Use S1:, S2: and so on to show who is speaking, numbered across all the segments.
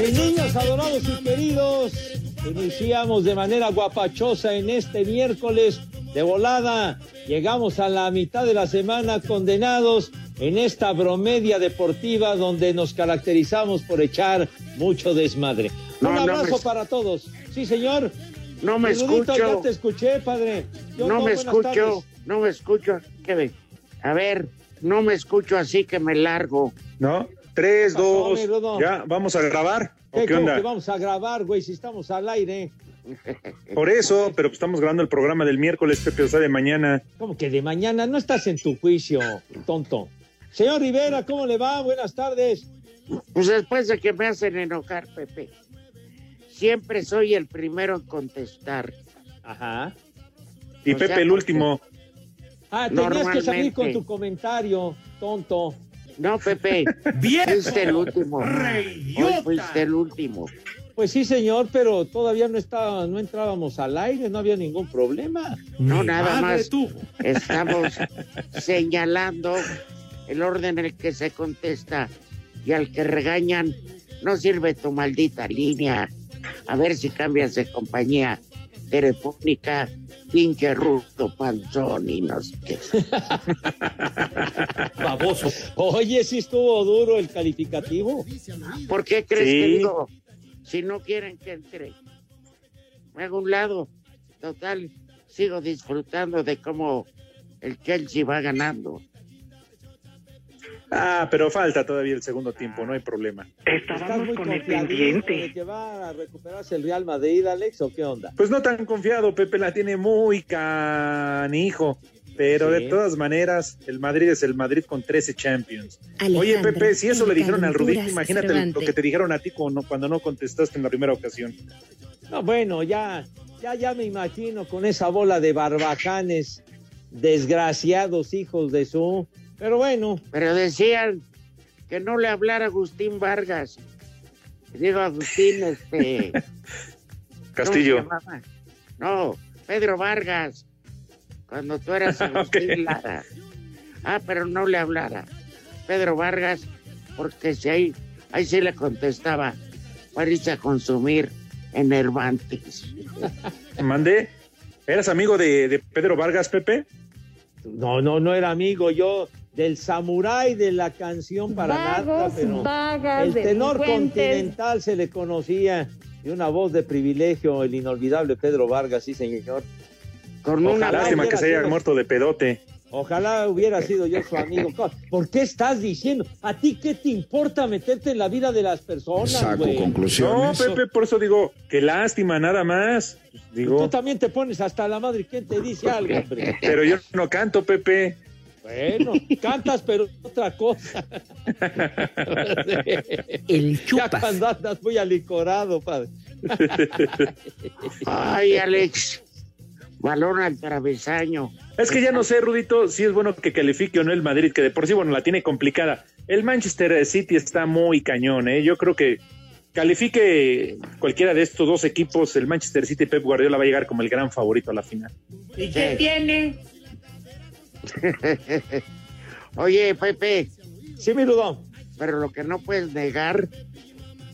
S1: Mis niños adorados y queridos, iniciamos de manera guapachosa en este miércoles de volada. Llegamos a la mitad de la semana condenados en esta bromedia deportiva donde nos caracterizamos por echar mucho desmadre.
S2: No,
S1: Un
S2: no
S1: abrazo
S2: me-
S1: para todos. Sí, señor.
S2: No me
S1: Rudito,
S2: escucho.
S1: Ya te escuché, padre. Yo
S2: no me escucho,
S1: tardes.
S2: no me escucho. ¿Qué ve? A ver, no me escucho así que me largo.
S3: ¿No? Tres,
S1: pasó,
S3: dos.
S1: mi Rudo?
S3: ¿Ya? ¿Vamos a grabar? ¿O
S1: ¿Qué,
S3: onda?
S1: que vamos a grabar, güey, si estamos al aire?
S3: Por eso, pero pues estamos grabando el programa del miércoles, Pepe, o sea, de mañana.
S1: ¿Cómo que de mañana? No estás en tu juicio, tonto. Señor Rivera, ¿cómo le va? Buenas tardes.
S2: Pues después de que me hacen enojar, Pepe, siempre soy el primero en contestar.
S1: Ajá.
S3: Y
S2: O sea,
S3: Pepe, el último.
S1: Ah, tenías que salir con tu comentario, tonto.
S2: No, Pepe,
S4: ¡Viejo!
S2: fuiste el último. Hoy fuiste el último.
S1: Pues sí, señor, pero todavía no estaba, no entrábamos al aire, no había ningún problema.
S2: No,
S4: Mi
S2: nada más. Estamos señalando el orden en el que se contesta y al que regañan, no sirve tu maldita línea. A ver si cambias de compañía telefónica, pinche rudo panzón y no sé qué.
S4: Baboso.
S1: Oye, sí estuvo duro el calificativo.
S2: ¿Por qué crees
S3: Sí.
S2: que digo? Si no quieren que entre, me hago un lado. Total, sigo disfrutando de cómo el Chelsea va ganando.
S3: Ah, pero falta todavía el segundo tiempo, no hay problema.
S1: ¿Estás muy confiadito de que va a recuperarse el Real Madrid, Alex, o qué onda?
S3: Pues no tan confiado, Pepe la tiene muy canijo. Pero
S1: Sí.
S3: de todas maneras, el Madrid es el Madrid con 13 Champions. Oye, Pepe, si eso le dijeron al Rudito,
S5: Calenturas
S3: imagínate lo que te dijeron a ti cuando, cuando no contestaste en la primera ocasión.
S1: No, bueno, ya, ya, ya me imagino con esa bola de barbajanes, desgraciados hijos de su. Pero bueno,
S2: Pero decían que no le hablara a Agustín Vargas. Digo, Agustín, este.
S3: Castillo.
S2: No, Pedro Vargas. Cuando tú eras Agustín Lara. Ah, pero no le hablara. Pedro Vargas, porque si ahí, ahí sí le contestaba, parece a consumir enervantes.
S3: Mandé. ¿Eras amigo de, de Pedro Vargas, Pepe?
S1: no, no, no era amigo yo del samurái de la canción para nada, pero
S6: vagas,
S1: el tenor continental se le conocía y una voz de privilegio, el inolvidable Pedro Vargas, sí señor.
S2: Con una
S1: Ojalá
S3: Lástima que se haya
S1: sido-
S3: muerto de pedote.
S1: Ojalá hubiera sido yo su amigo. ¿Por qué estás diciendo? ¿A ti qué te importa meterte en la vida de las personas, güey?
S3: No, Pepe, por eso digo, qué lástima, nada más.
S1: Tú
S3: Digo,
S1: también te pones hasta la madre. ¿Quién te dice algo, hombre?
S3: pero yo no canto, Pepe.
S1: Bueno, cantas, pero otra cosa.
S5: El
S1: Ya
S5: chupas.
S1: cuando andas muy alicorado, padre.
S2: Ay, Alex, balón al travesaño.
S3: Es que ya no sé, Rudito, si es bueno que califique o no el Madrid, que de por sí, bueno, la tiene complicada. El Manchester City está muy cañón, ¿eh? Yo creo que califique cualquiera de estos dos equipos, el Manchester City Pep Guardiola va a llegar como el gran favorito a la final.
S2: ¿Y qué tiene? Oye, Pepe.
S1: Sí, mi Rudo.
S2: Pero lo que no puedes negar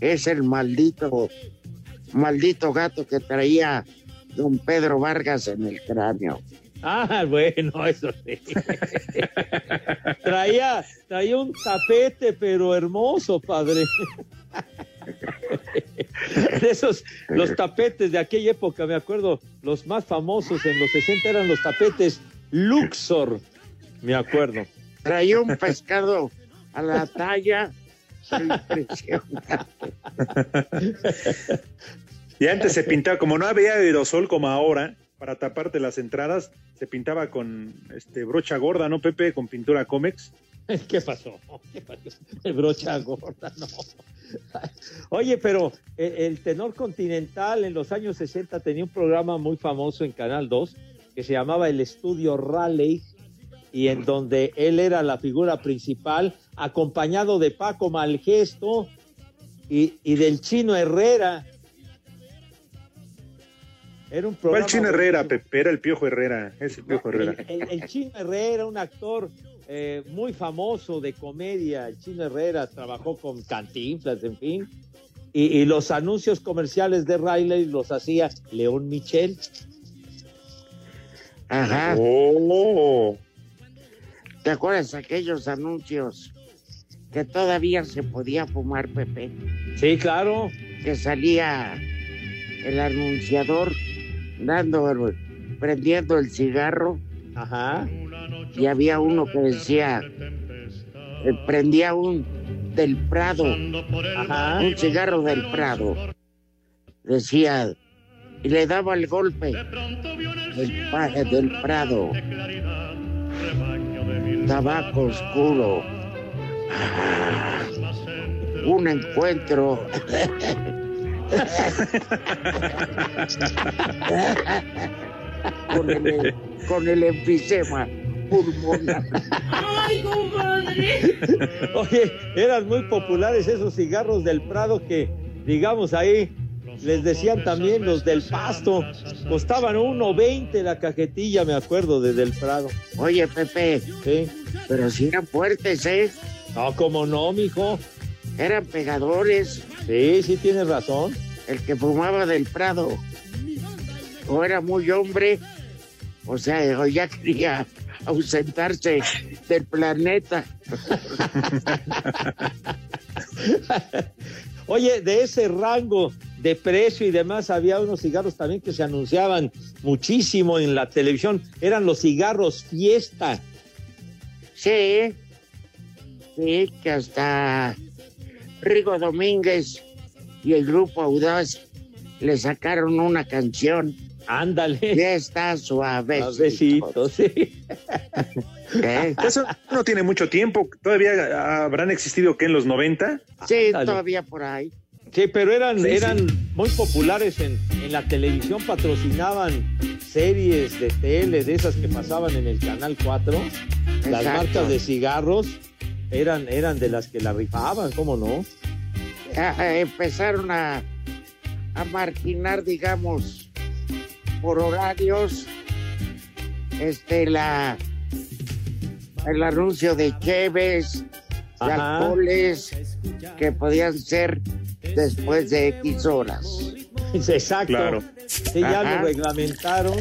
S2: es el maldito, maldito gato que traía don Pedro Vargas en el cráneo.
S1: Ah, bueno, eso sí. traía, traía un tapete, pero hermoso, padre. de esos, los tapetes de aquella época, me acuerdo, los más famosos en los 60 eran los tapetes Luxor, me acuerdo.
S2: Traía un pescado a la talla.
S3: y antes se pintaba, como no había aerosol como ahora, para taparte las entradas, se pintaba con este brocha gorda, ¿no, Pepe? Con pintura Comex.
S1: ¿Qué pasó? ¿Qué pasó? Brocha gorda, no. Oye, pero el tenor continental en los años 60 tenía un programa muy famoso en Canal 2 que se llamaba El Estudio Raleigh y en donde él era la figura principal, acompañado de Paco Malgesto y, y del Chino Herrera.
S3: Era un programa. ¿Cuál Chino Herrera, Pepe? Era el Piojo Herrera. Es el Piojo Herrera.
S1: El, Chino Herrera, un actor eh, muy famoso de comedia. El Chino Herrera trabajó con Cantinflas, en fin. Y, y los anuncios comerciales de Riley los hacía León Michel.
S2: Ajá. Oh. ¿Te acuerdas aquellos anuncios que todavía se podía fumar, Pepe?
S1: Sí, claro.
S2: Que salía el anunciador dando, prendiendo el cigarro.
S1: Ajá.
S2: Y había uno que decía, eh, prendía un del Prado, Ajá. un cigarro del Prado. Decía, y le daba el golpe el paje del Prado. Tabaco oscuro. Ah, un encuentro. con, el, con el enfisema pulmonar.
S1: ¡Ay, Oye, eran muy populares esos cigarros del Prado que, digamos, ahí les decían también los del pasto. Costaban 1.20 la cajetilla, me acuerdo, desde el Prado.
S2: Oye, Pepe.
S1: Sí.
S2: Pero si eran fuertes, ¿eh?
S1: No, como no, mijo.
S2: Eran pegadores.
S1: Sí, sí, tienes razón.
S2: El que fumaba del Prado. O era muy hombre, o sea, o ya quería ausentarse del planeta.
S1: Oye, de ese rango de precio y demás, había unos cigarros también que se anunciaban muchísimo en la televisión. Eran los cigarros fiesta.
S2: Sí, sí, que hasta Rigo Domínguez y el grupo Audaz le sacaron una canción.
S1: Ándale.
S2: Fiesta suavecito.
S1: Suavecito, sí.
S3: ¿Eh? Eso no tiene mucho tiempo. ¿Todavía habrán existido que en los 90?
S2: Sí, todavía por ahí.
S1: Sí, pero eran, eran muy populares en, en, la televisión, patrocinaban series de tele, de esas que pasaban en el Canal 4. Las marcas de cigarros eran, eran de las que la rifaban, ¿cómo no?
S2: empezaron a, a marginar, digamos, por horarios, este, la, el anuncio de cheves, de alcoholes, que podían ser después de X horas.
S1: Exacto.
S3: Claro.
S1: Sí, ya lo reglamentaron.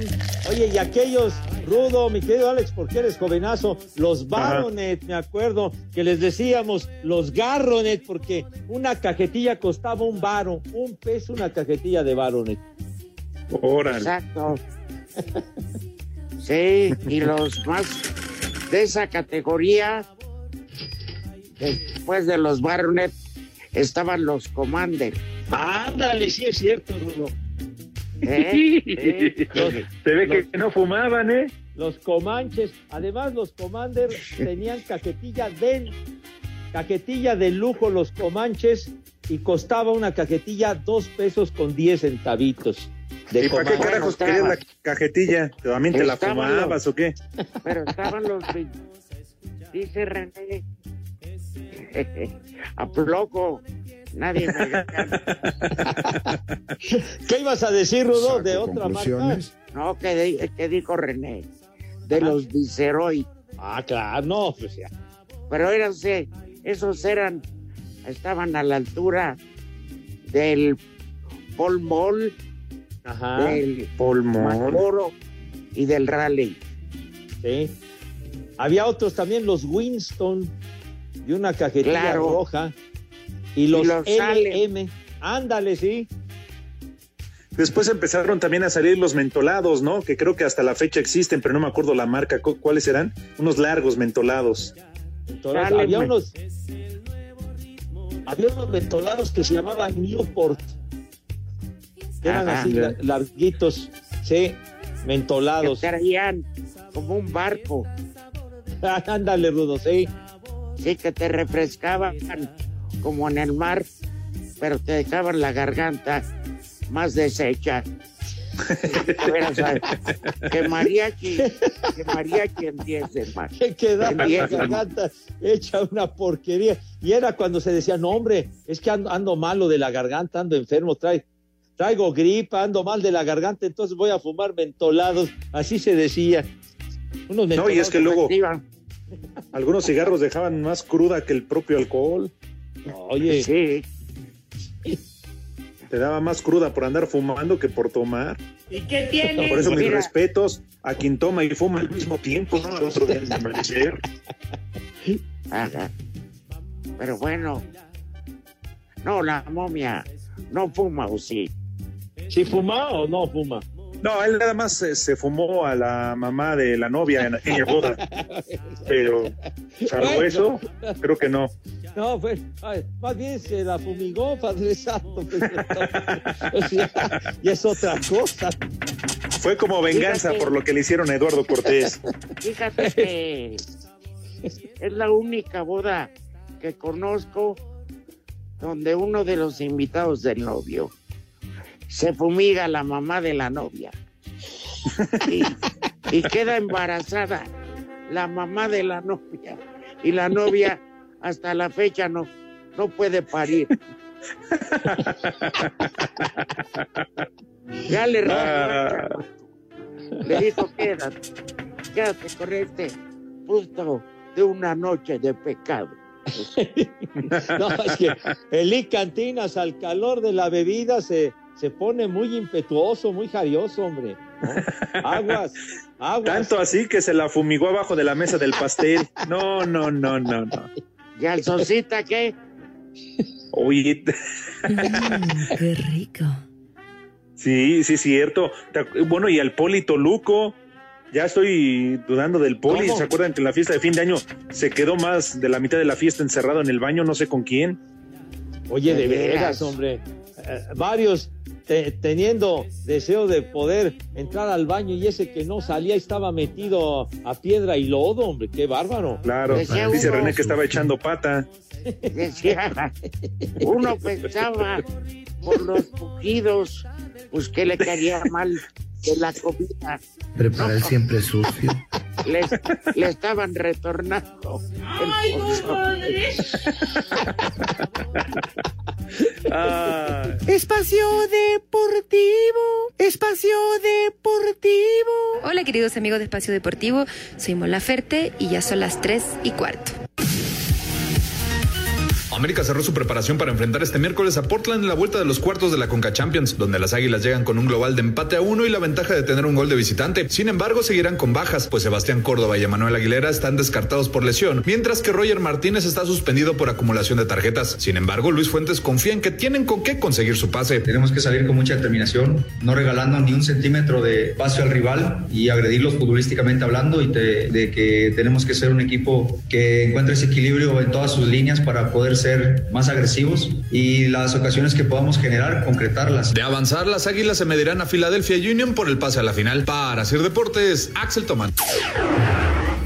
S1: Oye, y aquellos, Rudo, mi querido Alex, porque eres jovenazo, los Baronet, me acuerdo, que les decíamos los Garronet, porque una cajetilla costaba un baro, un peso una cajetilla de Baronet.
S3: Órale.
S2: Exacto. Sí, y los más de esa categoría, después de los Baronet, estaban los Commander.
S1: Ándale, sí es cierto, Rudo.
S2: ¿Eh? ¿Eh?
S3: Los, Se ve los, que no fumaban, ¿eh?
S1: Los Comanches, además los Commander tenían cajetilla de cajetilla de lujo los Comanches y costaba una cajetilla dos pesos con diez centavitos.
S3: De ¿Y para qué carajos querías la cajetilla? ¿También te la fumabas los, o qué?
S2: Pero estaban los... Dice René, a loco, Nadie me.
S1: ¿Qué ibas a decir, Rudo, de otra marca?
S2: No, que, di- que dijo René. De los Viceroy.
S1: Ah, claro, no, pues ya.
S2: Pero eran, sí, esos eran, estaban a la altura del Paul Mall,
S1: Ajá.
S2: del. Marlboro y del Raleigh.
S1: Sí. Había otros también, los Winston, y una cajetilla
S2: Claro.
S1: roja. Y los. LM. Ándale, sí.
S3: Después empezaron también a salir los mentolados, ¿no? Que creo que hasta la fecha existen, pero no me acuerdo la marca. ¿Cu- ¿Cuáles eran? Unos largos mentolados.
S1: Unos. Había unos mentolados que se llamaban Newport. Que eran
S2: Ajá.
S1: así la- larguitos. Sí,
S2: Que
S1: mentolados.
S2: traían como un barco.
S1: Ándale, Rudo, sí.
S2: Sí, que te refrescaban como en el mar, pero te dejaban la garganta más deshecha. Que mariachi, que mariachi en 10 de mar.
S1: que quedaba la garganta hecha una porquería. Y era cuando se decía, no, hombre, es que ando, ando malo de la garganta, ando enfermo, trae, traigo gripa, ando mal de la garganta, entonces voy a fumar mentolados. Así se decía. Unos
S3: No, y es que luego algunos cigarros dejaban más cruda que el propio alcohol.
S1: Oye,
S2: Sí,
S3: Te daba más cruda por andar fumando que por tomar.
S2: ¿y qué tiene?
S3: Por eso mis
S2: Mira,
S3: respetos a quien toma y fuma al mismo tiempo, ¿no? Al otro día de amanecer.
S2: Ajá. Pero bueno, no, la momia no fuma o sí.
S1: ¿Si fuma o no fuma?
S3: No, él nada más se, se fumó a la mamá de la novia en aquella boda. Pero, salvo
S1: Bueno.
S3: eso, creo que no.
S1: No, pues, ay, más bien se la fumigó, Padre Santo. pues, o sea, y es otra cosa.
S3: Fue como venganza
S2: Fíjate.
S3: por lo que le hicieron a Eduardo Cortés.
S2: Fíjate que es la única boda que conozco donde uno de los invitados del novio se fumiga la mamá de la novia y, y queda embarazada la mamá de la novia y la novia hasta la fecha no, no puede parir. Ya le
S3: Ah.
S2: le dijo, quédate, quédate con este fruto de una noche de pecado.
S1: No, es que el Cantinas al calor de la bebida se, se pone muy impetuoso, muy jarioso, hombre. ¿no? Aguas, aguas.
S3: Tanto así que se la fumigó abajo de la mesa del pastel. No, no, no, no, no.
S2: ¿Y al Sosita qué?
S3: Oye,
S5: qué rico.
S3: sí, sí, cierto. Bueno, y al Polito Luco. Ya estoy dudando del Poli.
S1: ¿Cómo?
S3: ¿Se acuerdan que en la fiesta de fin de año se quedó más de la mitad de la fiesta encerrado en el baño? No sé con quién.
S1: Oye, de
S2: De veras.
S1: veras, hombre. Eh, varios te- teniendo deseo de poder entrar al baño y ese que no salía estaba metido a piedra y lodo, hombre. Qué bárbaro.
S3: Claro,
S2: Decía
S3: dice
S2: uno.
S3: René que estaba echando pata.
S2: Decía, uno pensaba por los pujidos, pues que le caía mal de la comida.
S7: Prepara el siempre sucio.
S2: Le, le estaban retornando. el pozole.
S3: Ah,
S5: Espacio Deportivo. Espacio Deportivo.
S8: Hola queridos amigos de Espacio Deportivo, soy Mola Ferte y ya son las 3 y cuarto.
S9: América cerró su preparación para enfrentar este miércoles a Portland en la vuelta de los cuartos de la Conca Champions, donde las Águilas llegan con un global de empate a uno y la ventaja de tener un gol de visitante. Sin embargo, seguirán con bajas, pues Sebastián Córdoba y Emanuel Aguilera están descartados por lesión, mientras que Roger Martínez está suspendido por acumulación de tarjetas. Sin embargo, Luis Fuentes confía en que tienen con qué conseguir su pase.
S10: Tenemos que salir con mucha determinación, no regalando ni un centímetro de espacio al rival y agredirlos futbolísticamente hablando y de que tenemos que ser un equipo que encuentre ese equilibrio en todas sus líneas para poder ser más agresivos y las ocasiones que podamos generar, concretarlas.
S9: De avanzar, las Águilas se medirán a Philadelphia Union por el pase a la final. Para Sir Deportes, Axel Tomán.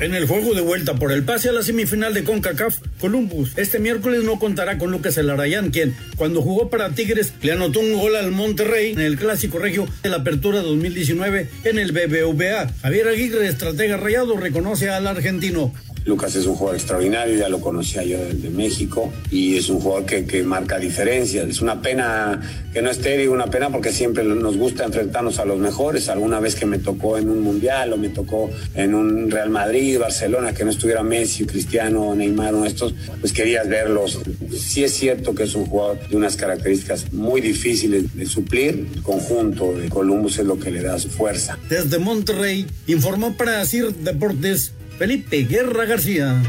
S11: En el juego de vuelta por el pase a la semifinal de CONCACAF, Columbus este miércoles no contará con Lucas Elarayán, quien, cuando jugó para Tigres, le anotó un gol al Monterrey en el Clásico Regio de la Apertura 2019 en el BBVA. Javier Aguirre, estratega rayado, reconoce al argentino.
S12: Lucas es un jugador extraordinario, ya lo conocía yo desde México y es un jugador que, que marca diferencias. Es una pena que no esté, digo una pena porque siempre nos gusta enfrentarnos a los mejores. Alguna vez que me tocó en un mundial o me tocó en un Real Madrid, Barcelona, que no estuviera Messi, Cristiano, Neymar, de estos, pues querías verlos. Sí es cierto que es un jugador de unas características muy difíciles de suplir. El conjunto de Columbus es lo que le da su fuerza.
S11: Desde Monterrey, informó para CIR Deportes Felipe Guerra García.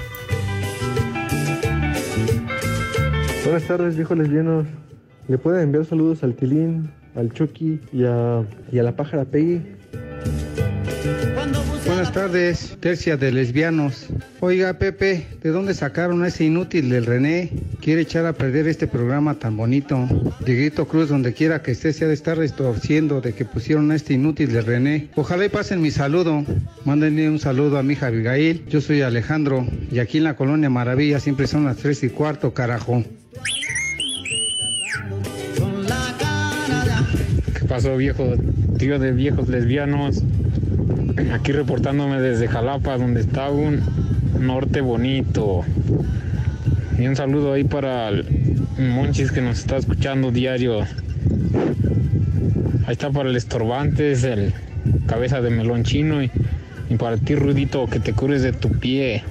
S13: Buenas tardes, viejos lesbianos. ¿Le pueden enviar saludos al Tilín, al Chucky y a, y a la pájara Peggy?
S14: Buenas tardes, tercia de lesbianos. Oiga, Pepe, ¿de dónde sacaron a ese inútil del René? Quiere echar a perder este programa tan bonito. Dieguito Cruz, donde quiera que esté, se ha de estar restorciendo de que pusieron a este inútil del René. Ojalá y pasen mi saludo. Mándenle un saludo a mi hija Abigail. Yo soy Alejandro y aquí en la colonia Maravilla siempre son las tres y cuarto, carajo.
S15: ¿Qué pasó, viejo tío de viejos lesbianos? Aquí reportándome desde Jalapa, donde está un norte bonito. Y un saludo ahí para el Monchis que nos está escuchando diario. Ahí está para el Estorbantes, el cabeza de melón chino y, y para ti, Rudito, que te cures de tu pie.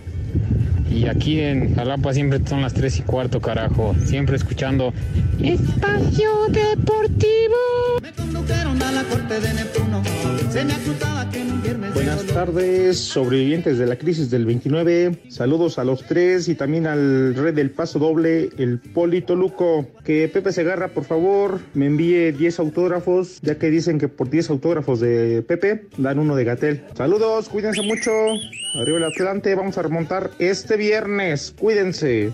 S15: Y aquí en Jalapa siempre son las 3 y cuarto, carajo. Siempre escuchando
S5: Espacio Deportivo.
S16: Me condujeron a la corte de Neptuno. Se me acusaba que en un viernes.
S17: Buenas tardes, sobrevivientes de la crisis del 29. Saludos a los tres y también al red del paso doble, el Polito Luco. Que Pepe Segarra, por favor, me envíe 10 autógrafos, ya que dicen que por 10 autógrafos de Pepe dan uno de Gatel. Saludos, cuídense mucho. Arriba el Atlante, vamos a remontar este viernes. Cuídense.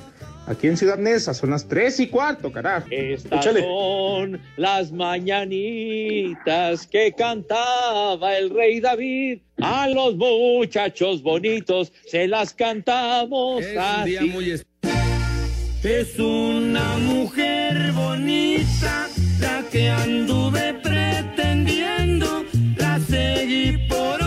S17: Aquí en Ciudad Neza son las 3 y cuarto, carajo.
S1: Estas
S17: Échale.
S1: son las mañanitas que cantaba el rey David. A los muchachos bonitos se las cantamos así.
S16: Es una mujer bonita la que anduve pretendiendo. La seguí por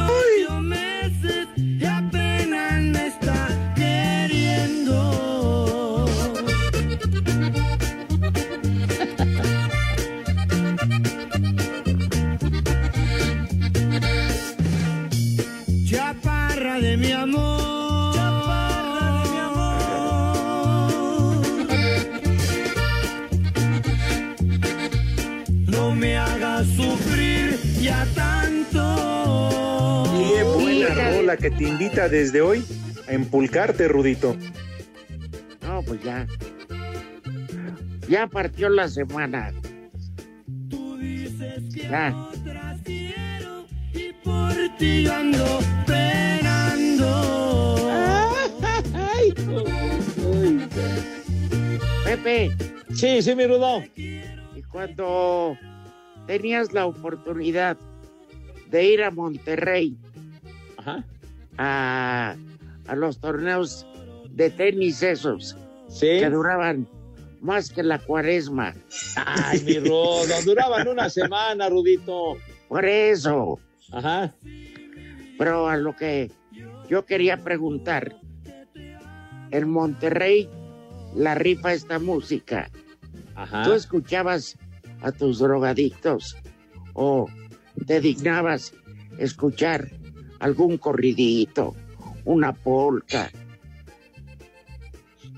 S3: que te invita desde hoy a empulcarte, Rudito.
S2: No, pues ya. Ya partió la semana. Ya.
S16: Por ti yo ando penando.
S2: Pepe.
S1: Sí, sí, mi Rudo.
S2: Y cuando tenías la oportunidad de ir a Monterrey A, a los torneos de tenis esos que duraban más que la cuaresma.
S1: Ay, mi Rudo, duraban una semana, Rudito.
S2: Por eso.
S1: Ajá.
S2: Pero a lo que yo quería preguntar, en Monterrey la rifa esta música.
S1: Ajá.
S2: ¿Tú escuchabas a tus drogadictos o te dignabas escuchar algún corridito, una polca?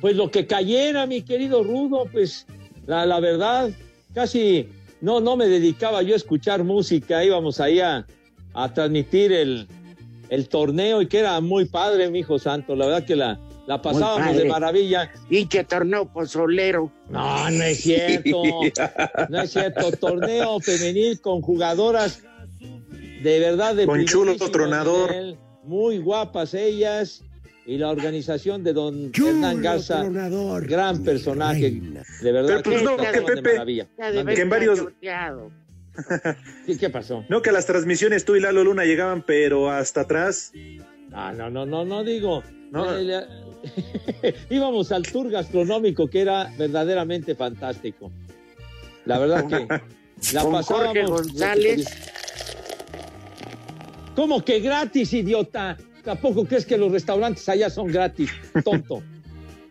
S1: Pues lo que cayera, mi querido Rudo, pues la, la verdad, casi no, no me dedicaba yo a escuchar música, íbamos ahí a, a transmitir el, el torneo y que era muy padre, mi hijo santo, la verdad que la, la pasábamos de maravilla.
S2: Pinche torneo pozolero.
S1: No, no es cierto. No es cierto. Torneo femenil con jugadoras de verdad de
S3: Con chulo tronador.
S1: nivel, muy guapas ellas. Y la organización de don Hernán Garza, gran personaje, de verdad.
S3: Pero pues no, que
S1: pasaban de
S3: Pepe,
S1: maravilla.
S3: que en varios...
S1: ¿Qué, qué pasó?
S3: No, que las transmisiones tú y Lalo Luna llegaban, pero hasta atrás.
S1: Ah, no, no, no, no digo. Eh, le- Íbamos al tour gastronómico que era verdaderamente fantástico. La verdad que la
S2: Con
S1: pasábamos.
S2: Jorge González.
S1: ¿Cómo que gratis, idiota? tampoco crees que los restaurantes allá son gratis, tonto.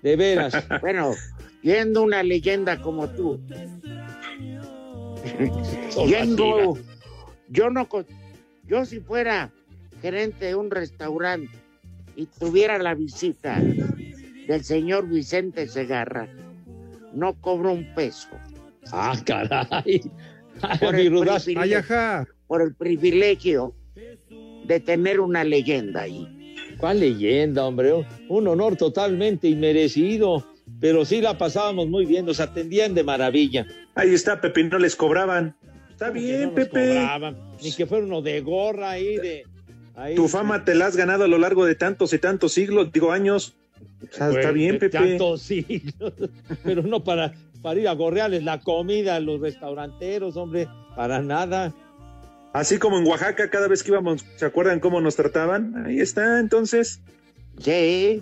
S1: De veras.
S2: Bueno, yendo una leyenda como tú. yendo, yo no, yo si fuera gerente de un restaurante y tuviera la visita del señor Vicente Segarra, no cobro un peso.
S1: Ah, caray.
S2: Por
S1: mi
S2: el,
S1: rudazo.
S2: privilegio, por el privilegio de tener una leyenda ahí.
S1: ¿Cuál leyenda, hombre? Un- honor totalmente inmerecido. Pero sí la pasábamos muy bien, nos atendían de maravilla.
S3: Ahí está, Pepe, no les cobraban. Está bien,
S1: no nos
S3: Pepe.
S1: cobraban, Ni que fuera uno de gorra ahí de. ahí
S3: Tu
S1: de-
S3: fama te la has ganado a lo largo de tantos y tantos siglos, digo años. O sea, está bien, Pepe.
S1: tantos siglos. Pero no para, para ir a gorrearles la comida a los restauranteros, hombre, para nada.
S3: Así como en Oaxaca, cada vez que íbamos, ¿se acuerdan cómo nos trataban? Ahí está, entonces.
S2: Sí.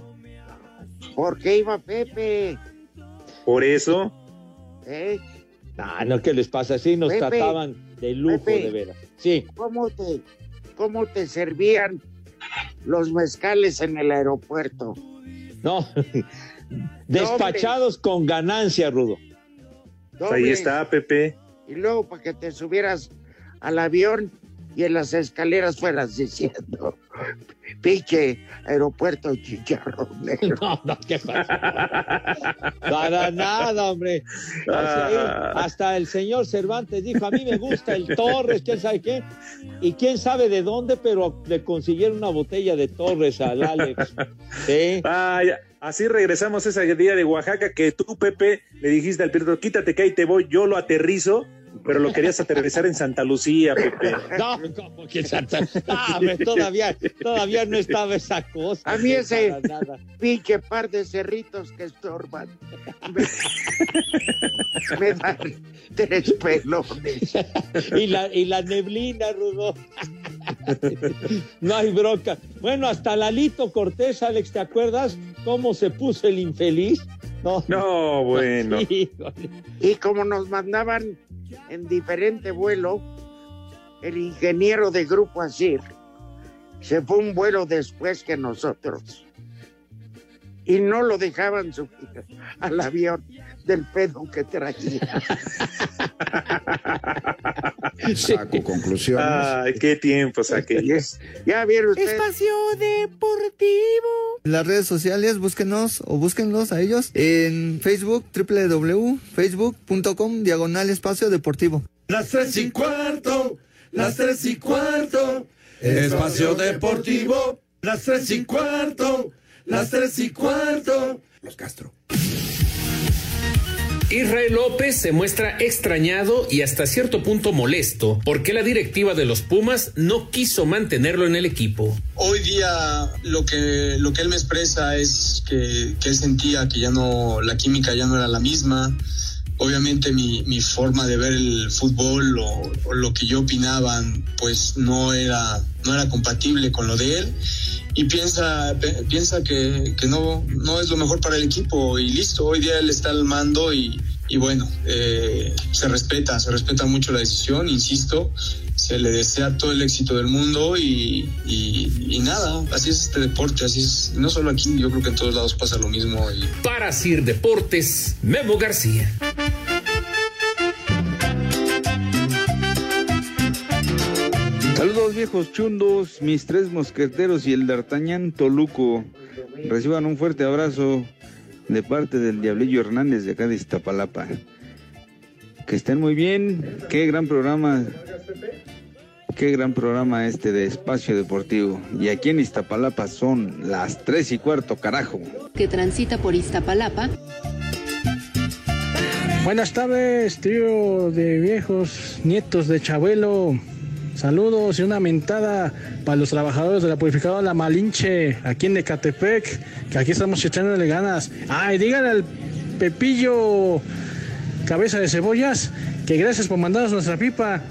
S2: ¿Por qué iba Pepe?
S3: Por eso.
S2: ¿Eh?
S1: Ah, no, ¿qué les pasa? Así nos
S2: Pepe,
S1: trataban de lujo,
S2: Pepe.
S1: de veras. Sí.
S2: ¿Cómo te, ¿Cómo te servían los mezcales en el aeropuerto?
S1: No. Despachados con ganancia, Rudo.
S3: Pues ahí está, Pepe.
S2: Y luego para que te subieras al avión y en las escaleras fueras diciendo, pinche aeropuerto chicharrón negro.
S1: No, no, ¿qué pasa? Para nada, hombre. Ahí hasta el señor Cervantes dijo, a mí me gusta el Torres, quién sabe qué, y quién sabe de dónde, pero le consiguieron una botella de Torres al Alex. Sí.
S3: Ay, así regresamos ese día de Oaxaca que tú, Pepe, le dijiste al piloto, quítate que ahí te voy, yo lo aterrizo, pero lo querías aterrizar en Santa Lucía, Pepe.
S1: No, como que Santa... Ah, hombre, todavía, todavía no estaba esa cosa.
S2: A mí ese pinche par de cerritos que estorban me, me dan tres pelones.
S1: y la, y la neblina, Rudo. no hay bronca. Bueno, hasta Lalito Cortés, Alex, ¿te acuerdas cómo se puso el infeliz? No,
S3: No, bueno.
S2: Y como nos mandaban en diferente vuelo, el ingeniero de Grupo Asir se fue un vuelo después que nosotros. Y no lo dejaban subir al avión del pedo que traía.
S7: Saco conclusiones.
S3: Ay, qué tiempos aquellos.
S2: Ya vieron ustedes.
S16: Espacio Deportivo.
S18: En las redes sociales, búsquenos o búsquenlos a ellos en Facebook, www.facebook.com, diagonal espacio deportivo.
S16: Las tres y cuarto, las tres y cuarto. Espacio Deportivo. Las tres y cuarto, las tres y cuarto.
S7: Los Castro.
S19: Israel López se muestra extrañado y hasta cierto punto molesto porque la directiva de los Pumas no quiso mantenerlo en el equipo.
S20: Hoy día lo que, lo que él me expresa es que, que él sentía que ya no, la química ya no era la misma. Obviamente mi, mi forma de ver el fútbol o, lo que yo opinaba pues no era, no era compatible con lo de él. Y piensa, piensa que, que no, no es lo mejor para el equipo y listo, hoy día él está al mando y, y bueno, eh, se respeta, se respeta mucho la decisión, insisto, se le desea todo el éxito del mundo y, y- y nada, así es este deporte, así es, no solo aquí, yo creo que en todos lados pasa lo mismo y
S19: Para Sir Deportes, Memo García.
S21: Saludos viejos chundos, mis tres mosqueteros y el d'Artagnan Toluco. Reciban un fuerte abrazo de parte del Diablillo Hernández de acá de Iztapalapa. Que estén muy bien, qué gran programa, qué gran programa este de Espacio Deportivo. Y aquí en Iztapalapa son las tres y cuarto, carajo.
S22: que transita por Iztapalapa.
S23: Buenas tardes, trío de viejos nietos de Chabelo. Saludos y una mentada para los trabajadores de la purificadora La Malinche, aquí en Ecatepec, que aquí estamos echándole ganas. Ay, díganle al Pepillo Cabeza de Cebollas que gracias por mandarnos nuestra pipa.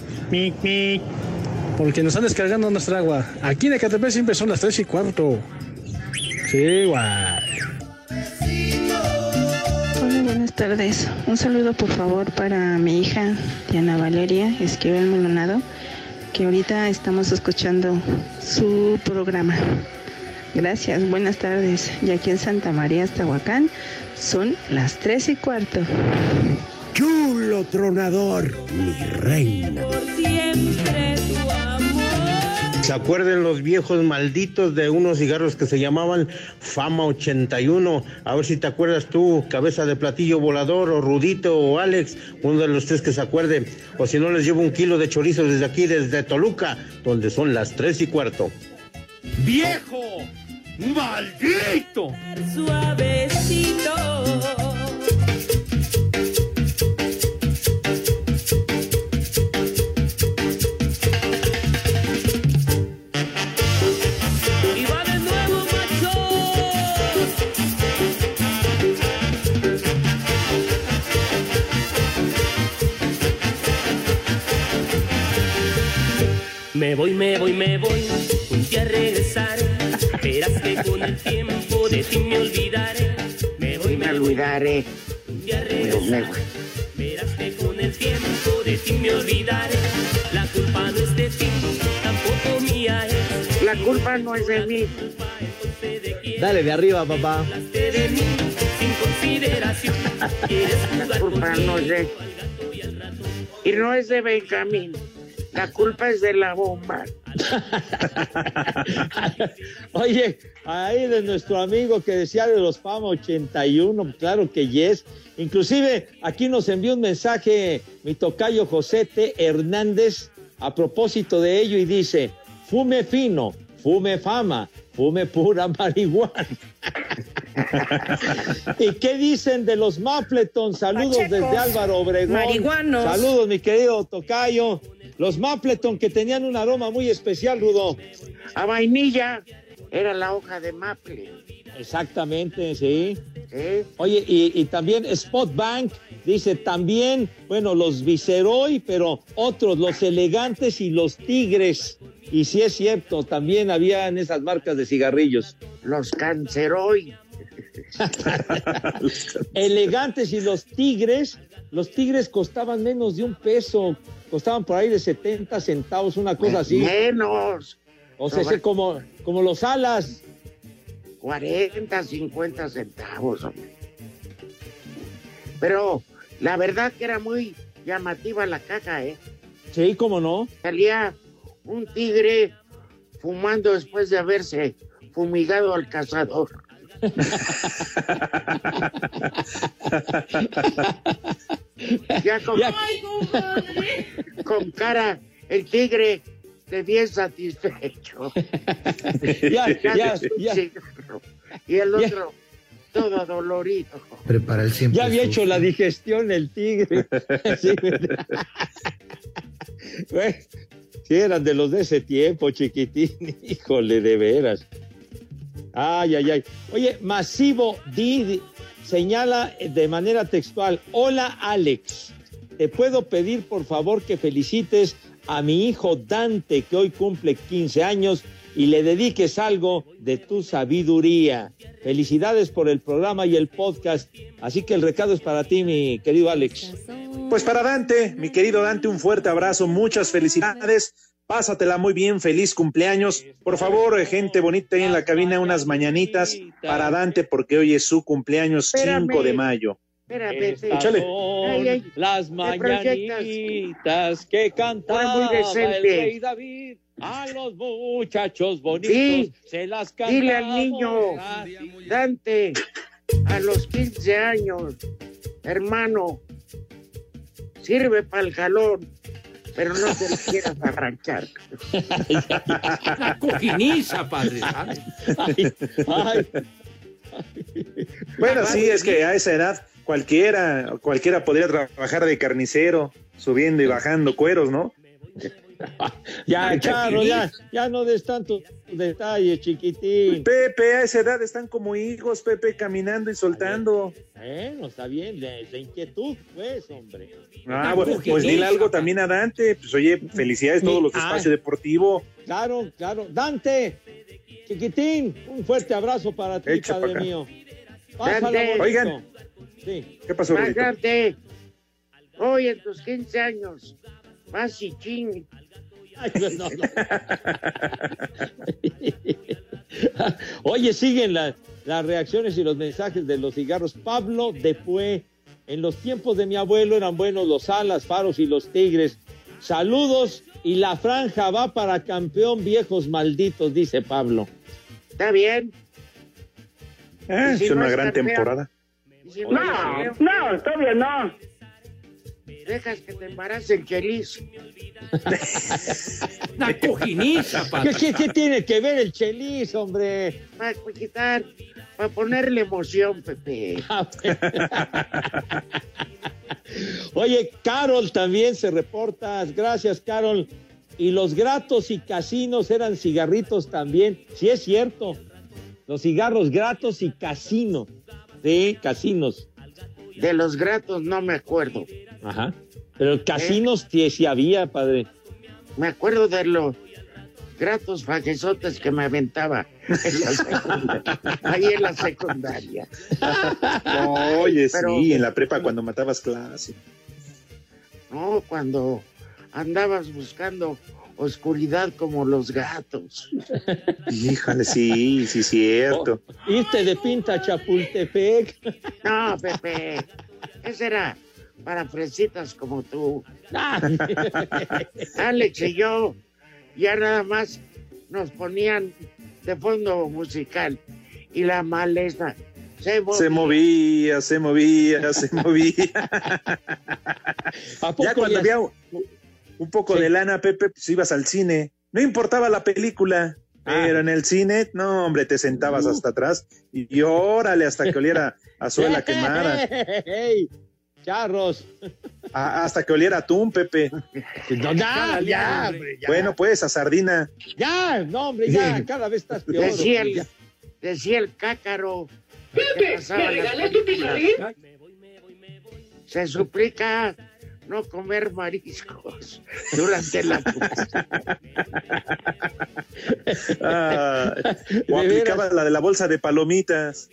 S23: Porque nos están descargando nuestra agua. Aquí en Ecatepec siempre son las 3 y cuarto. Sí, guay.
S24: Hola, buenas tardes. Un saludo por favor para mi hija Diana Valeria Esquivel Maldonado, que ahorita estamos escuchando su programa. Gracias, buenas tardes. Y aquí en Santa María, Tahuacán, son las tres y cuarto.
S25: Chulo tronador, mi reina.
S26: ¿Se acuerdan los viejos malditos de unos cigarros que se llamaban Fama 81? A ver si te acuerdas tú, cabeza de platillo volador, o Rudito, o Alex, uno de los tres que se acuerden. O si no, les llevo un kilo de chorizo desde aquí, desde Toluca, donde son las tres y cuarto.
S16: ¡Viejo! ¡Maldito!
S27: Suavecito. Me voy, me voy, un día regresaré. Verás que con el tiempo de ti me olvidaré. Me voy,
S2: Me olvidaré.
S27: un día
S2: Me- me-
S27: regresaré. Verás que con el tiempo de ti me olvidaré. La culpa no es de ti, tampoco mía es.
S2: La culpa no es de mí.
S1: Dale de arriba, papá.
S27: de mí, sin consideración.
S2: La culpa no es de... Y no es de Benjamín. La culpa es de la bomba.
S1: Oye, ahí de nuestro amigo que decía de los Fama 81, claro que yes. Inclusive aquí nos envió un mensaje mi tocayo José T. Hernández a propósito de ello y dice, fume fino, fume fama, fume pura marihuana. ¿Y qué dicen de los Mapleton? Saludos desde Álvaro Obregón.
S27: marihuanos.
S1: Saludos, mi querido tocayo. Los Mapleton que tenían un aroma muy especial, Rudo.
S2: A vainilla era la hoja de maple.
S1: Exactamente, sí.
S2: ¿sí?
S1: Oye, y, y también Spot Bank dice también, bueno, los Viceroy, pero otros, los elegantes y los tigres. Y sí es cierto, también habían esas marcas de cigarrillos.
S2: Los canceroy.
S1: elegantes y los tigres, los tigres costaban menos de un peso, costaban por ahí de 70 centavos, una cosa así.
S2: Menos.
S1: O sea,
S2: No,
S1: sí, como, como los alas.
S2: 40, 50 centavos, hombre. Pero la verdad que era muy llamativa la caja, ¿eh?
S1: Sí, cómo no.
S2: Salía un tigre fumando después de haberse fumigado al cazador. ya con, con cara, el tigre de bien satisfecho.
S1: Ya, ya, ya.
S2: cigarro. Y el otro todo dolorido.
S18: Prepara el siempre.
S1: Ya había
S18: sucio.
S1: hecho la digestión el tigre. Sí, Bueno, sí, eran de los de ese tiempo, chiquitín. Híjole, de veras. Ay, ay, ay. Oye, Masivo D señala de manera textual, hola Alex, te puedo pedir por favor que felicites a mi hijo Dante que hoy cumple 15 años y le dediques algo de tu sabiduría. Felicidades por el programa y el podcast. Así que el recado es para ti, mi querido Alex.
S3: Pues para Dante, mi querido Dante, un fuerte abrazo, muchas felicidades. Pásatela muy bien, feliz cumpleaños. Por favor, gente bonita ahí en la cabina, unas mañanitas para Dante, porque hoy es su cumpleaños
S2: Espérame.
S3: 5 de mayo.
S2: Espérame,
S3: Échale.
S1: son
S2: Ay, ay,
S1: las mañanitas que cantaba el rey David. A los muchachos bonitos
S2: Sí,
S1: se las cantamos.
S2: Dile al niño, Dante, a los 15 años, hermano, sirve para el jalón, pero no te lo quieras arrancar.
S28: La cojiniza, padre. ¿sabes?
S1: Ay, ay,
S3: Bueno, sí, es que a esa edad cualquiera, cualquiera podría trabajar de carnicero, subiendo y bajando cueros, ¿no?
S1: ya, Charo, ya, ya no des tantos detalles, chiquitín.
S3: Pepe, a esa edad están como hijos, Pepe, caminando y soltando.
S1: Bueno, está bien, de, de inquietud, pues, hombre.
S3: Ah, bueno, pues dile algo también a Dante. Pues oye, felicidades a todos los de
S1: Ah.
S3: Espacio Deportivo.
S1: Claro, claro. Dante, chiquitín, un fuerte abrazo para ti,
S3: Echa
S1: padre mío. Pásala.
S3: Oigan.
S1: Sí.
S3: ¿Qué pasó?
S2: Dante, hoy en tus 15 años, vas y ching.
S1: Ay, no, no. Oye, siguen la- las reacciones y los mensajes de los cigarros. Pablo Depué, en los tiempos de mi abuelo eran buenos los alas, faros y los tigres. Saludos y la franja va para campeón viejos malditos, dice Pablo.
S2: Está bien.
S3: Eh,
S2: si
S3: es
S2: no
S3: una gran temporada.
S2: Si
S29: No, no, todavía no.
S2: Dejas que te embarace el chelis.
S28: Una cojiniza,
S1: ¿Qué, qué- qué tiene que ver el chelis, hombre?
S2: Para quitar, para ponerle emoción, Pepe.
S1: Oye, Carol también se reporta. Gracias, Carol. Y los gratos y casinos eran cigarritos también. Sí, es cierto. Los cigarros gratos y casino. Sí, casinos.
S2: De los gratos no me acuerdo.
S1: Ajá. Pero casinos sí, sí había, padre.
S2: Me acuerdo de los gratos fajesotes que me aventaba en la secundaria. Ahí en la secundaria.
S3: Oye,
S2: Pero-
S3: sí, en la prepa cuando matabas clase.
S2: No, cuando andabas buscando oscuridad como los gatos.
S3: Híjole, sí, sí, cierto.
S1: Irte de pinta a Chapultepec.
S2: No, Pepe. Ese era para fresitas como tú. Alex y yo ya nada más nos ponían de fondo musical y la maleza se movía.
S3: Se movía, se movía, se movía. ya cuando
S1: ya-
S3: había un, un poco de lana, Pepe, pues ibas al cine. No importaba la película, pero en el cine, no, hombre, te sentabas hasta atrás y, y órale hasta que oliera a suela quemada.
S1: Charros.
S3: a- hasta que oliera atún, Pepe.
S1: No, ya, ya, hombre, ya.
S3: Bueno, pues a sardina.
S1: Ya, no, hombre, ya, cada vez estás peor.
S2: Decía el, decía el cácaro.
S29: Pepe, ¿me
S2: las
S29: regalas tu pizarrín?
S2: Se suplica no comer mariscos durante la
S3: Ah, o aplicaba la de la bolsa de palomitas.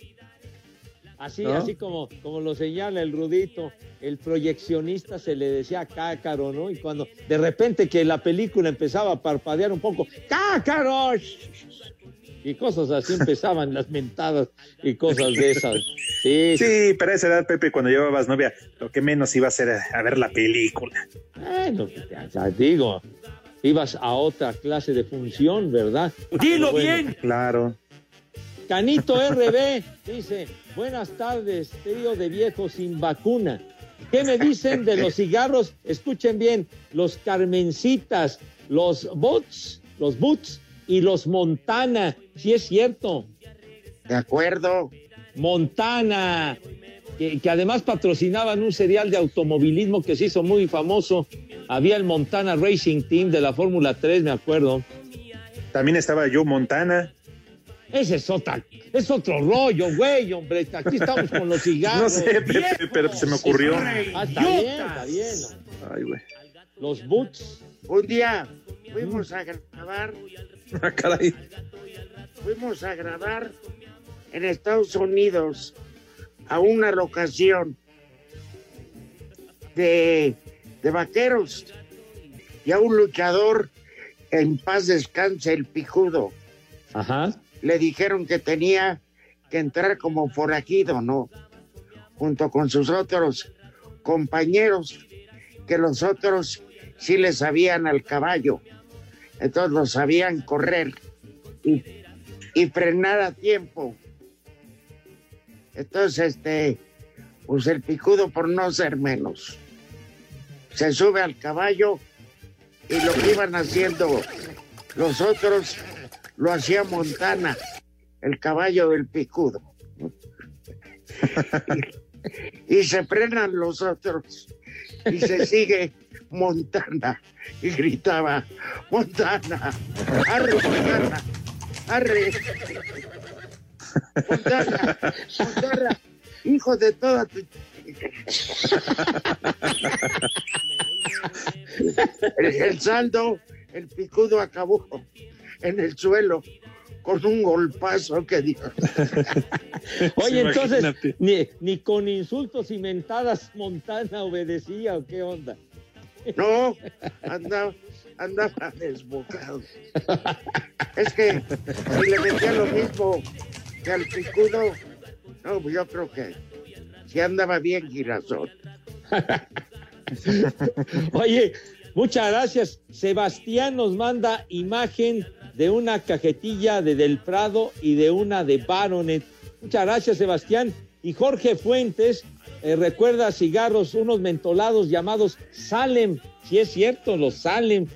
S1: Así,
S3: ¿No?
S1: así como, como lo señala el Rudito, el proyeccionista se le decía cácaro, ¿no? Y cuando de repente que la película empezaba a parpadear un poco, ¡cácaro! Y cosas así empezaban las mentadas y cosas de esas. Sí,
S3: Sí, pero a esa edad, Pepe, cuando llevabas novia, lo que menos iba a hacer a, ver la película.
S1: Bueno, ya, ya digo, ibas a otra clase de función, ¿verdad?
S28: Dilo
S1: bueno.
S28: bien.
S3: Claro.
S1: Canito RB dice, buenas tardes, trío de viejos sin vacuna. ¿Qué me dicen de los cigarros? Escuchen bien, los Carmencitas, los Boots, los Boots y los Montana. Sí es cierto.
S2: De acuerdo.
S1: Montana, que, que además patrocinaban un serial de automovilismo que se hizo muy famoso. Había el Montana Racing Team de la Fórmula 3, me acuerdo.
S3: También estaba yo, Montana.
S1: Ese es, otra, es otro rollo, güey, hombre. Aquí estamos con los cigarros.
S3: No sé, Pepe, pero se me ocurrió.
S1: Ah, está bien, está bien.
S3: Ay, güey.
S1: Los Boots.
S2: Un día fuimos a grabar,
S3: Ah, caray.
S2: fuimos a grabar en Estados Unidos a una locación de, de vaqueros y a un luchador en paz descanse el pijudo.
S1: Ajá.
S2: Le dijeron que tenía que entrar como forajido, ¿no? Junto con sus otros compañeros, que los otros sí le sabían al caballo. Entonces lo sabían correr y, frenar a tiempo. Entonces, este, pues el picudo por no ser menos, se sube al caballo y lo que iban haciendo los otros lo hacía Montana, el caballo del picudo. y, y se frenan los otros y se sigue Montana y gritaba Montana, arre Montana, arre Montana, Montana, hijo de toda tu el, el saldo, el picudo acabó en el suelo con un golpazo que dio.
S1: Oye, entonces, ni, ni con insultos y mentadas Montana obedecía o qué onda.
S2: No, andaba, andaba desbocado. Es que si le metía lo mismo que al picudo, no, pues yo creo que si andaba bien girasol.
S1: Oye, muchas gracias. Sebastián nos manda imagen de una cajetilla de Del Prado y de una de Baronet. Muchas gracias, Sebastián. Y Jorge Fuentes eh, recuerda cigarros, unos mentolados llamados Salem. Si es cierto, los Salem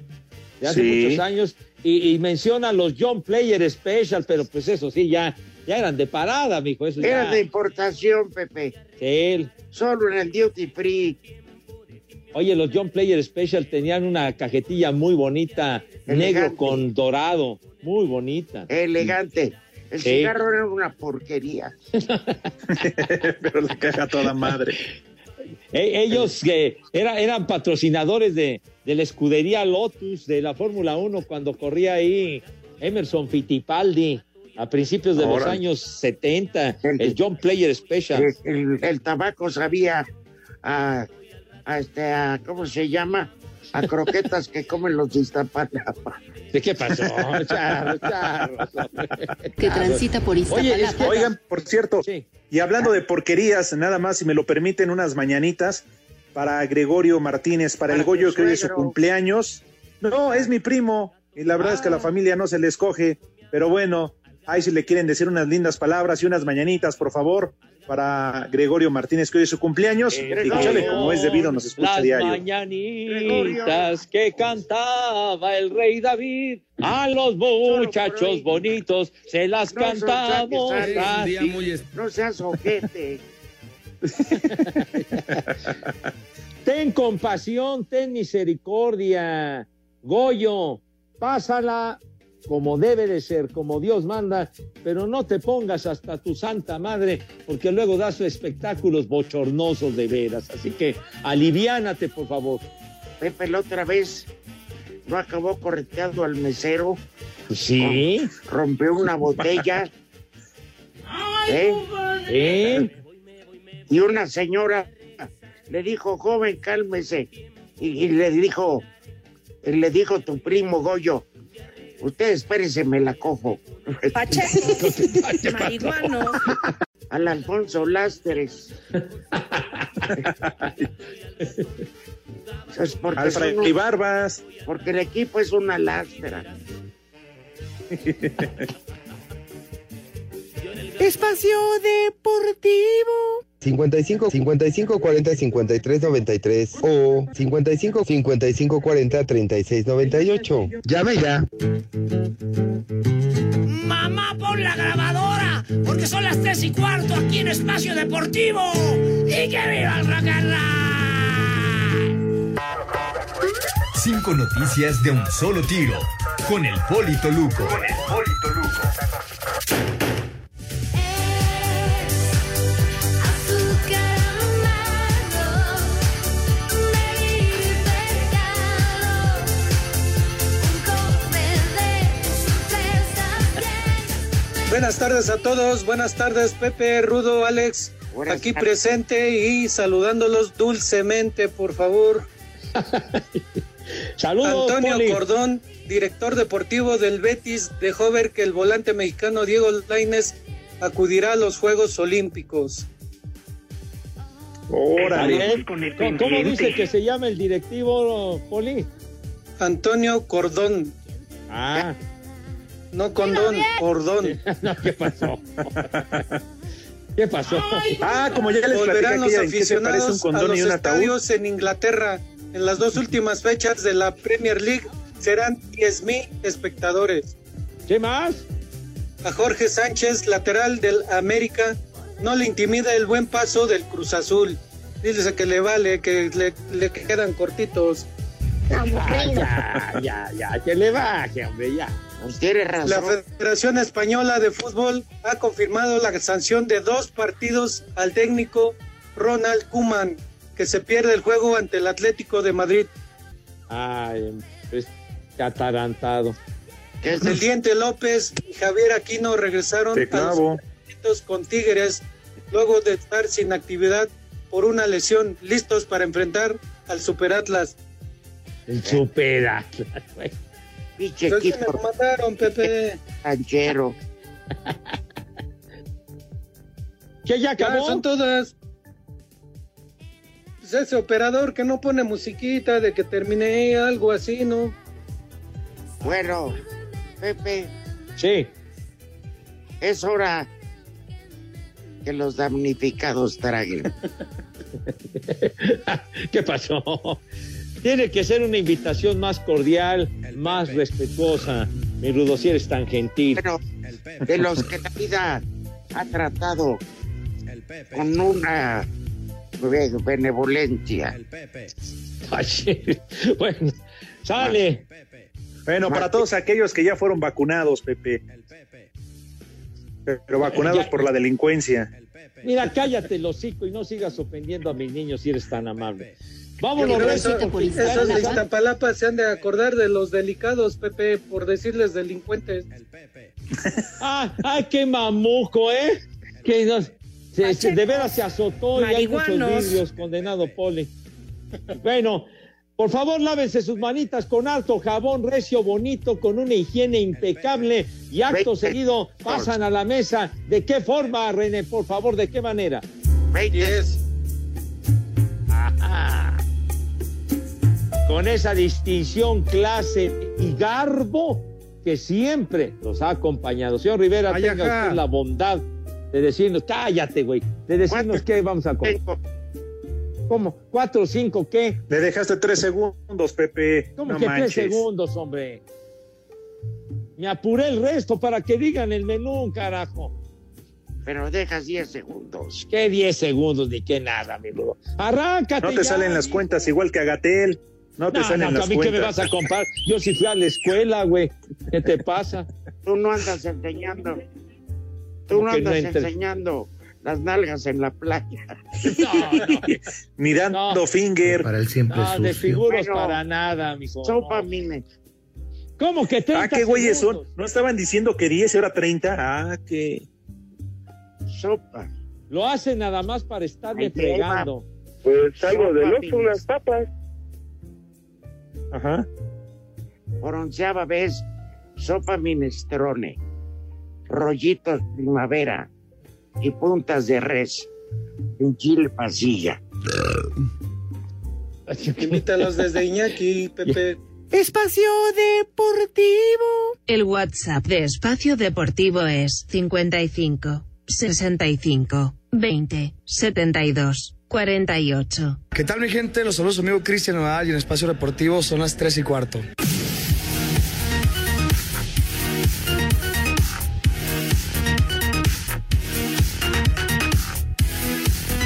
S1: de hace
S3: Sí.
S1: muchos años. Y, y menciona los John Player Special, pero pues eso sí, ya, ya eran de parada, mijo. Eso
S2: Era
S1: ya.
S2: de importación, Pepe.
S1: Sí.
S2: Solo en el duty free.
S1: Oye, los John Player Special tenían una cajetilla muy bonita, negro con dorado, muy bonita.
S2: Elegante. El
S1: Sí.
S2: cigarro era una porquería.
S3: Pero la caja toda madre.
S1: E- ellos que era- eran patrocinadores de, de la escudería Lotus de la Fórmula 1 cuando corría ahí Emerson Fittipaldi a principios de los años 70, el John Player Special.
S2: El, el- el tabaco sabía a, a este, a, ¿cómo se llama? A croquetas que comen los de Iztapalapa.
S1: ¿De qué pasó? Charro, charro.
S22: que transita por Iztapalapa.
S3: Oigan, por cierto, y hablando de porquerías, nada más, si me lo permiten, unas mañanitas para Gregorio Martínez, para el Goyo que hoy es su cumpleaños. No, es mi primo, y la verdad es
S2: Ah.
S3: que a la familia no se le escoge, pero bueno, ahí si le quieren decir unas lindas palabras y unas mañanitas, por favor, para Gregorio Martínez, que hoy es su cumpleaños, y escúchale como es debido, nos escucha
S1: Las
S3: diario.
S1: mañanitas que cantaba el rey David a los muchachos bonitos se las
S2: No,
S1: cantamos así.
S2: Muy No seas ojete.
S1: Ten compasión, ten misericordia. Goyo, pásala como debe de ser, como Dios manda, pero no te pongas hasta tu santa madre, porque luego das espectáculos bochornosos de veras. Así que aliviánate, por favor.
S2: Pepe, la otra vez no acabó correteando al mesero.
S1: Sí.
S2: Rompió una botella. ¿Eh?
S1: ¿Eh?
S2: Y una señora le dijo, joven, cálmese. Y, y le dijo, y le dijo tu primo Goyo, usted espérese, me la cojo.
S29: marihuano.
S2: Al Alfonso Lastres. Es porque
S3: Al
S2: un-
S3: Barbas.
S2: Porque el equipo es una lastra.
S5: Espacio Deportivo.
S30: 55 55 40 53 93 o 55 55 40 36 98. Llame ya.
S29: Mamá, pon la grabadora, porque son las tres y cuarto aquí en Espacio Deportivo. ¡Y que viva el rock and roll!
S31: Cinco noticias de un solo tiro. Con el Polito Luco. Con el Polito Luco.
S32: Buenas tardes a todos, buenas tardes Pepe, Rudo, Alex, aquí presente y saludándolos dulcemente, por favor.
S1: Saludos,
S32: Antonio
S1: Poli.
S32: Cordón, director deportivo del Betis, dejó ver que el volante mexicano Diego Lainez acudirá a los Juegos Olímpicos.
S3: Órale.
S1: ¿Cómo, cómo dice que se llama el directivo, Poli?
S32: Antonio Cordón.
S1: Ah.
S32: No condón, cordón.
S1: no, ¿qué pasó? ¿Qué pasó?
S3: Ah, como ya les
S32: Volverán los
S3: un
S32: aficionados a
S3: condón
S32: los
S3: y un ataúd.
S32: estadios en Inglaterra. En las dos últimas fechas de la Premier League serán 10.000 espectadores.
S1: ¿Qué más?
S32: A Jorge Sánchez, lateral del América, no le intimida el buen paso del Cruz Azul. Dice que le vale, que le, le quedan cortitos.
S1: Ah, ya, ya, ya, que le baje, hombre, ya.
S2: Tiene
S32: La Federación Española de Fútbol ha confirmado la sanción de dos partidos al técnico Ronald Kuman, que se pierde el juego ante el Atlético de Madrid.
S1: Ay, es atarantado.
S32: El Diente López y Javier Aquino regresaron a los con Tigres luego de estar sin actividad por una lesión, listos para enfrentar al Super Atlas.
S1: El Super Atlas, güey.
S2: Pinche equipo
S32: me lo mandaron, Pepe.
S2: canchero.
S1: ¿Qué ya
S32: Ya,
S1: acabó?
S32: son todas. Pues ese operador que no pone musiquita de que terminé algo así, ¿no?
S2: Bueno, Pepe,
S1: Sí.
S2: es hora que los damnificados traguen.
S1: ¿Qué pasó? Tiene que ser una invitación más cordial, más respetuosa. Mi Rudo, si eres tan gentil.
S2: Pero de los que la vida ha tratado con una be- benevolencia.
S1: Bueno, sale.
S3: Bueno, para todos aquellos que ya fueron vacunados, Pepe. Pero vacunados por la delincuencia.
S1: Mira, cállate el hocico y no sigas ofendiendo a mis niños si eres tan amable. Vámonos,
S32: eso-
S1: con
S32: esos de
S1: Iztapalapa.
S32: Se han de acordar de los delicados, Pepe, por decirles delincuentes.
S1: Ah, ay, qué mamuco, ¿eh? Que nos- se- se- de veras se azotó y hay muchos vidrios, condenado Poli. Bueno, por favor, lávense sus manitas con alto jabón recio, bonito, con una higiene impecable y acto seguido pasan a la mesa. ¿De qué forma, René? Por favor, ¿de qué manera? Ajá. Con esa distinción, clase y garbo que siempre nos ha acompañado. Señor Rivera,
S5: Ay,
S1: tenga
S5: ajá.
S1: usted la bondad de decirnos, cállate, güey, de decirnos qué vamos a comer. ¿Cómo? ¿Cuatro cinco qué?
S3: Le dejaste tres segundos, Pepe.
S1: ¿Cómo
S3: no
S1: que
S3: manches.
S1: tres segundos, hombre? Me apuré el resto para que digan el menú, carajo.
S2: Pero dejas 10 segundos.
S1: ¿Qué 10 segundos ni qué nada, mi rudo? Arráncate.
S3: No te
S1: ya,
S3: salen las cuentas igual que a Gatel. No te
S1: No,
S3: salen
S1: no,
S3: las
S1: a mí
S3: cuentas.
S1: qué me vas a comprar. Yo sí fui a la escuela, güey. ¿Qué te pasa?
S2: Tú no andas enseñando. Tú
S1: ¿Cómo
S2: no
S1: no
S2: andas enseñando las nalgas en la playa.
S3: Mirando finger.
S18: Para él siempre
S1: No, de
S18: sucio.
S1: figuros
S2: Bueno,
S1: para nada, mijo.
S2: Sopa mine.
S1: ¿Cómo que 30
S3: Ah, qué güeyes son. ¿No estaban diciendo que 10 y ahora 30? Ah, que.
S2: Sopa.
S1: Lo hacen nada más para estarme
S2: Ahí te
S1: fregando.
S2: Pues algo del otro, unas
S3: papas. Ajá.
S2: Por onceava vez, sopa minestrone, rollitos primavera y puntas de res en chile pasilla.
S32: Invítalos desde Iñaki, Pepe.
S5: Espacio Deportivo.
S22: El WhatsApp de Espacio Deportivo es 55 65 20 72 48.
S33: ¿Qué tal mi gente? Los saludos amigo Cristian Nadal y en Espacio Deportivo son las 3 y cuarto.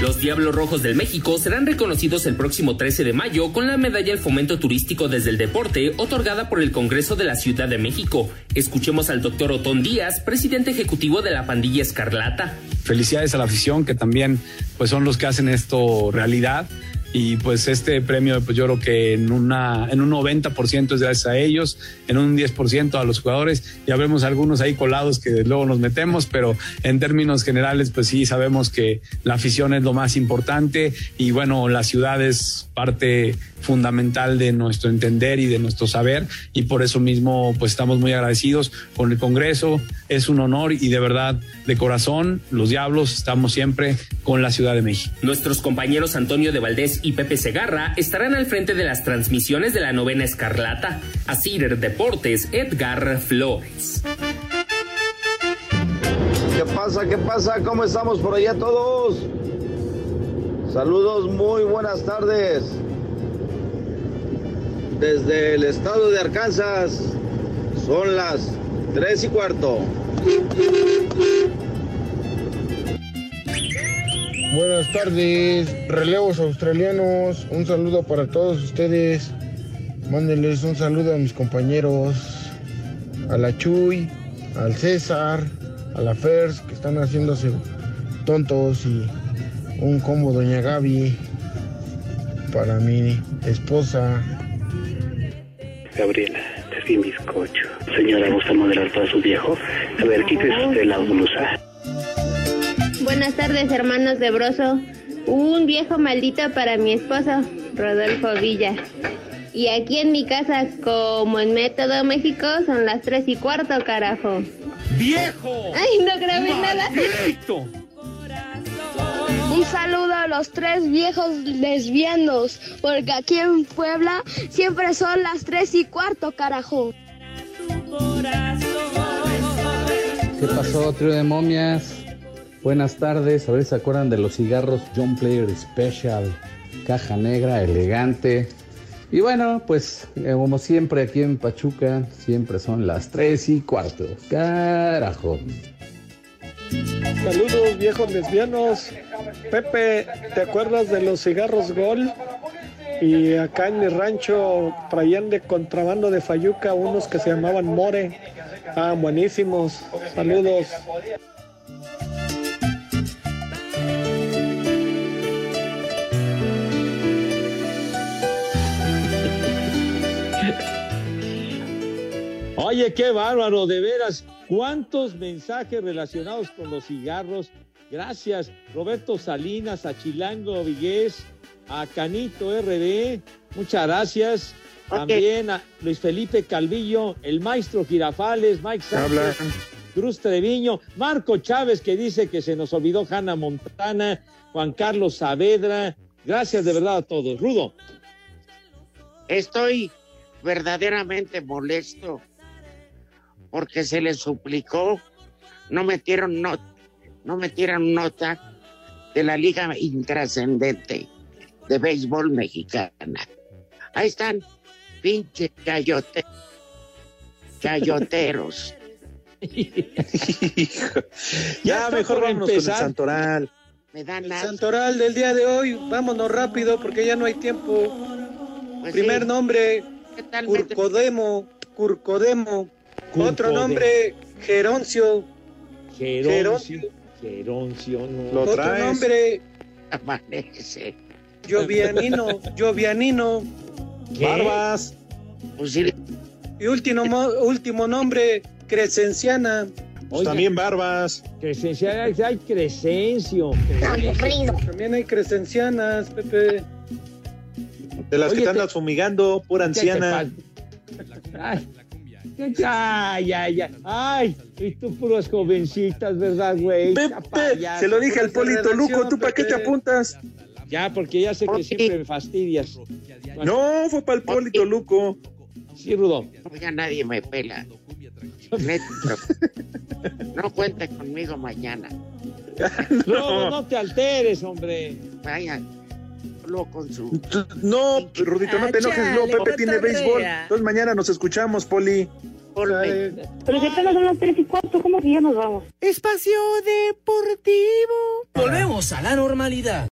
S19: Los Diablos Rojos del México serán reconocidos el próximo 13 de mayo con la medalla al fomento turístico desde el deporte otorgada por el Congreso de la Ciudad de México. Escuchemos al doctor Otón Díaz, presidente ejecutivo de la pandilla Escarlata.
S34: felicidades a la afición que también pues son los que hacen esto realidad y pues este premio pues yo creo que en una en un 90% es gracias a ellos, en un 10% a los jugadores, ya vemos algunos ahí colados que luego nos metemos, pero en términos generales pues sí sabemos que la afición es lo más importante y bueno, la ciudad es parte fundamental de nuestro entender y de nuestro saber y por eso mismo pues estamos muy agradecidos con el Congreso, es un honor y de verdad de corazón los Diablos estamos siempre con la Ciudad de México.
S19: Nuestros compañeros Antonio de Valdés y Pepe Segarra estarán al frente de las transmisiones de la novena Escarlata. A Cider Deportes, Edgar Flores.
S35: ¿Qué pasa? ¿Qué pasa? ¿Cómo estamos por allá todos? Saludos, muy buenas tardes. Desde el estado de Arkansas son las 3 y cuarto.
S36: Buenas tardes, relevos australianos. Un saludo para todos ustedes. Mándenles un saludo a mis compañeros, a la Chuy, al César, a la Fers, que están haciéndose tontos, y un combo Doña Gaby para mi esposa.
S37: Gabriela, te di bizcocho. Señora, ¿gusta moderar para su viejo? A ver, quítese usted la blusa.
S38: Buenas tardes, hermanos de Broso. Un viejo maldito para mi esposo, Rodolfo Villa. Y aquí en mi casa, como en Método México, son las tres y cuarto, carajo.
S28: ¡Viejo!
S38: Ay, no grabé nada.
S39: Un saludo a los tres viejos lesbianos, porque aquí en Puebla siempre son las tres y cuarto, carajo.
S40: ¿Qué pasó, trío de momias? Buenas tardes. A ver si se acuerdan de los cigarros John Player Special. Caja negra, elegante. Y bueno, pues eh, como siempre aquí en Pachuca, siempre son las 3 y cuarto. Carajo.
S32: Saludos viejos lesbianos. Pepe, ¿te acuerdas de los cigarros Gol? Y acá en mi rancho traían de contrabando de Fayuca unos que se llamaban More. Ah, buenísimos. Saludos.
S1: Oye, qué bárbaro, de veras. ¿Cuántos mensajes relacionados con los cigarros? Gracias, Roberto Salinas, a Chilango Vigués, a Canito RD. Muchas gracias. También a Luis Felipe Calvillo, el maestro Girafales, Mike Sánchez, Cruz Treviño, Marco Chávez que dice que se nos olvidó Hanna Montana, Juan Carlos Saavedra. Gracias de verdad a todos. Rudo.
S2: Estoy verdaderamente molesto porque se les suplicó, no metieron nota, no metieron nota de la liga intrascendente de béisbol mexicana. Ahí están, pinche chayote, chayoteros.
S3: ya, mejor vámonos con el Santoral.
S2: Me dan
S32: El Santoral del día de hoy, vámonos rápido porque ya no hay tiempo. Primer
S2: sí.
S32: nombre,
S2: ¿Qué tal,
S32: Curcodemo, Curcodemo. Otro nombre, Geroncio.
S1: Geroncio. Geroncio, no.
S32: Otro nombre,
S2: Amanece.
S32: Jovianino, Jovianino.
S3: Barbas.
S32: Y último, mo- último nombre, Crescenciana.
S3: Pues también Barbas.
S1: Crescencia, hay Crescencio.
S32: También hay crescencianas, Pepe.
S3: De las
S1: Oye,
S3: que te andas fumigando, pura
S1: ¿Qué te
S3: anciana.
S1: Ay, ay, ay, ay, ay, y tú puras jovencitas, ¿verdad, güey? Ya payaso.
S3: Se lo dije al Polito Luco, ¿tú para qué te
S1: Pepe.
S3: apuntas?
S1: Ya, porque ya sé que siempre me fastidias.
S3: No, fue para el Polito Luco.
S1: Sí, Rudo.
S2: Ya nadie me pela. No cuente conmigo mañana.
S1: No, no te alteres, hombre.
S2: Vaya, luego con su.
S3: No, Rudito, no te enojes, no, Pepe tiene béisbol. Entonces mañana nos escuchamos, Poli.
S39: Pero si apenas son las tres y cuarto, ¿cómo que ya nos vamos?
S5: Espacio Deportivo.
S29: Volvemos a la normalidad.